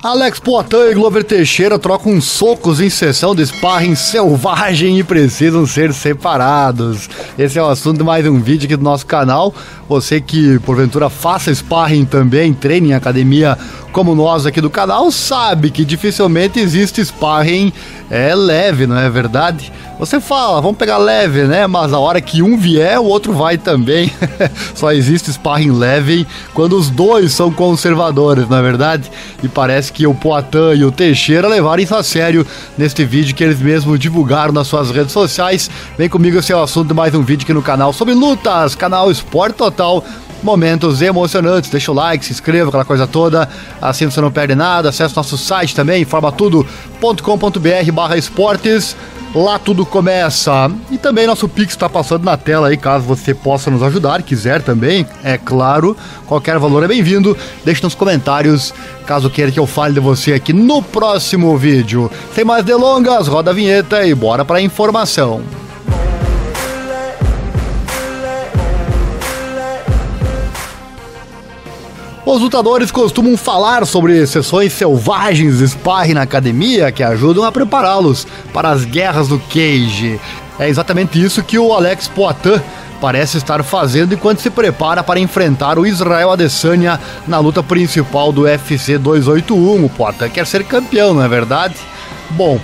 Alex Poitin e Glover Teixeira trocam socos em sessão de sparring selvagem e precisam ser separados. Esse é o assunto de mais um vídeo aqui do nosso canal. Você que porventura faça sparring também, treine em academia como nós aqui do canal, sabe que dificilmente existe sparring é leve, não é verdade? Você fala, vamos pegar leve, né? Mas a hora que um vier, o outro vai também. Só existe sparring leve quando os dois são conservadores, não é verdade? E parece que o Poitin e o Teixeira levaram isso a sério neste vídeo que eles mesmos divulgaram nas suas redes sociais. Vem comigo, esse é o assunto de mais um vídeo aqui no canal sobre lutas, canal Esporte Total momentos emocionantes. Deixa o like, se inscreva, aquela coisa toda. Assim você não perde nada. Acesse nosso site também, informatudo.com.br barra esportes. Lá tudo começa. E também nosso Pix está passando na tela aí, caso você possa nos ajudar, quiser também, é claro. Qualquer valor é bem-vindo. Deixe nos comentários, caso queira que eu fale de você aqui no próximo vídeo. Sem mais delongas, roda a vinheta e bora para a informação. Os lutadores costumam falar sobre sessões selvagens de sparring na academia que ajudam a prepará-los para as guerras do cage. É exatamente isso que o Alex Poitin parece estar fazendo enquanto se prepara para enfrentar o Israel Adesanya na luta principal do UFC 281. O Poitin quer ser campeão, não é verdade? Bom,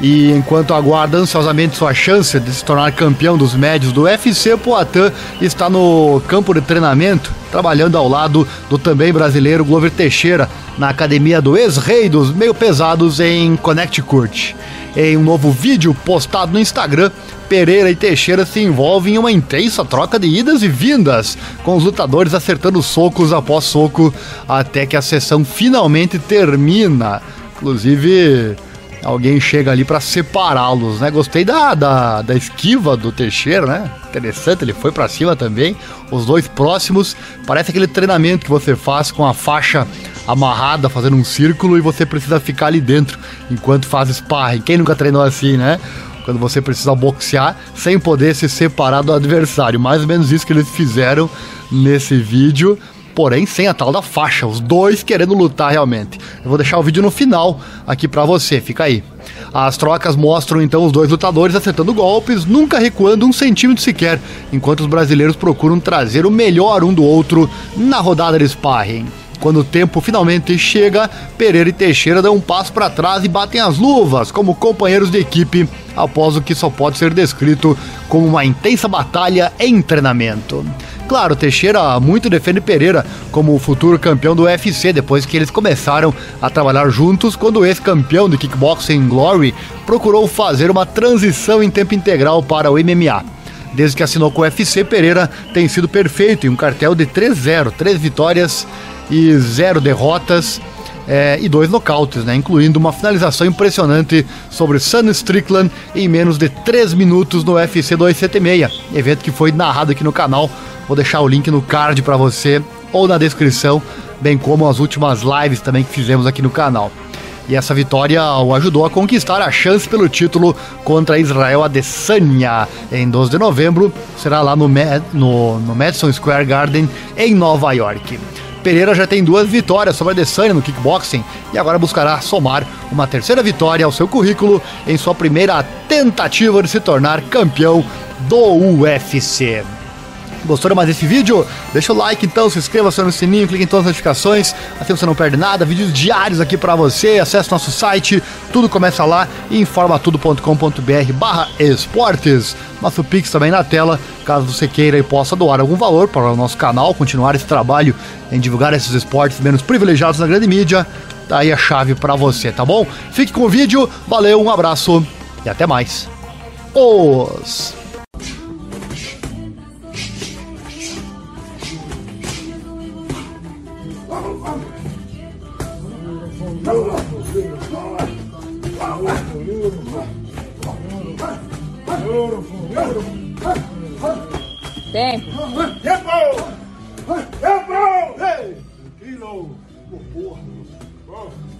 e enquanto aguarda ansiosamente sua chance de se tornar campeão dos médios do UFC, Poitin está no campo de treinamento, trabalhando ao lado do também brasileiro Glover Teixeira, na academia do ex-rei dos meio pesados em Connecticut. Em um novo vídeo postado no Instagram, Pereira e Teixeira se envolvem em uma intensa troca de idas e vindas, com os lutadores acertando socos após soco, até que a sessão finalmente termina. Inclusive, alguém chega ali para separá-los, né? Gostei da, da, da esquiva do Teixeira, né? Interessante, ele foi para cima também. Os dois próximos, parece aquele treinamento que você faz com a faixa amarrada, fazendo um círculo e você precisa ficar ali dentro enquanto faz sparring. Quem nunca treinou assim, né? Quando você precisa boxear sem poder se separar do adversário. Mais ou menos isso que eles fizeram nesse vídeo porém sem a tal da faixa, os dois querendo lutar realmente. Eu vou deixar o vídeo no final aqui para você, fica aí. As trocas mostram então os dois lutadores acertando golpes, nunca recuando um centímetro sequer, enquanto os brasileiros procuram trazer o melhor um do outro na rodada de sparring. Quando o tempo finalmente chega, Pereira e Teixeira dão um passo para trás e batem as luvas como companheiros de equipe após o que só pode ser descrito como uma intensa batalha em treinamento. Claro, Teixeira muito defende Pereira como o futuro campeão do UFC depois que eles começaram a trabalhar juntos quando o ex-campeão do Kickboxing Glory procurou fazer uma transição em tempo integral para o MMA. Desde que assinou com o UFC, Pereira tem sido perfeito em um cartel de 3-0, 3 vitórias e 0 derrotas. É, e dois nocautes, né, incluindo uma finalização impressionante sobre Sun Strickland em menos de 3 minutos no UFC 276, evento que foi narrado aqui no canal Vou deixar o link no card para você ou na descrição, bem como as últimas lives também que fizemos aqui no canal. E essa vitória o ajudou a conquistar a chance pelo título contra Israel Adesanya em 12 de novembro. Será lá no, no, no Madison Square Garden, em Nova York. Pereira já tem duas vitórias sobre Adesanya no kickboxing e agora buscará somar uma terceira vitória ao seu currículo em sua primeira tentativa de se tornar campeão do UFC. Gostou mais desse vídeo? Deixa o like então, se inscreva, acione o sininho, clique em todas as notificações, assim você não perde nada, vídeos diários aqui para você, acesse nosso site, tudo começa lá, informatudo.com.br barra esportes. Nosso Pix também na tela, caso você queira e possa doar algum valor para o nosso canal, continuar esse trabalho em divulgar esses esportes menos privilegiados na grande mídia, tá aí a chave para você, tá bom? Fique com o vídeo, valeu, um abraço e até mais. Os... Tempo. Tempo! Tempo! Ei! Que louco! Porra!